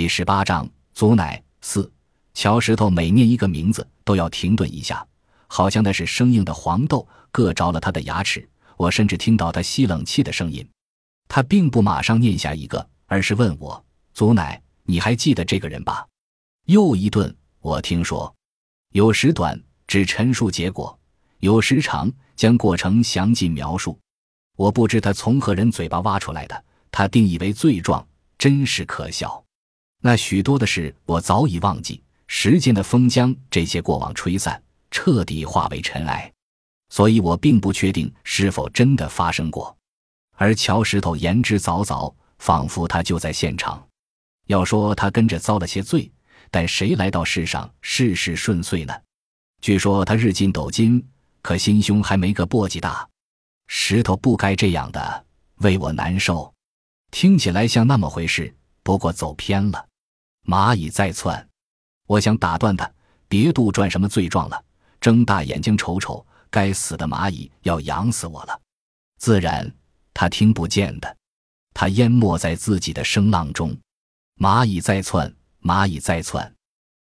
第十八章，祖奶四乔石头每念一个名字都要停顿一下，好像那是生硬的黄豆硌着了他的牙齿。我甚至听到他吸冷气的声音。他并不马上念下一个，而是问我：“祖奶，你还记得这个人吧？”又一顿。我听说，有时短只陈述结果，有时长将过程详尽描述。我不知他从何人嘴巴挖出来的，他定义为罪状，真是可笑。那许多的事我早已忘记，时间的风将这些过往吹散，彻底化为尘埃，所以我并不确定是否真的发生过。而乔石头言之凿凿，仿佛他就在现场。要说他跟着遭了些罪，但谁来到世上事事顺遂呢？据说他日进斗金，可心胸还没个簸箕大。石头不该这样的，为我难受。听起来像那么回事，不过走偏了。蚂蚁在窜，我想打断他，别杜撰什么罪状了。睁大眼睛瞅瞅，该死的蚂蚁要养死我了。自然，他听不见的，他淹没在自己的声浪中。蚂蚁在窜，蚂蚁在窜，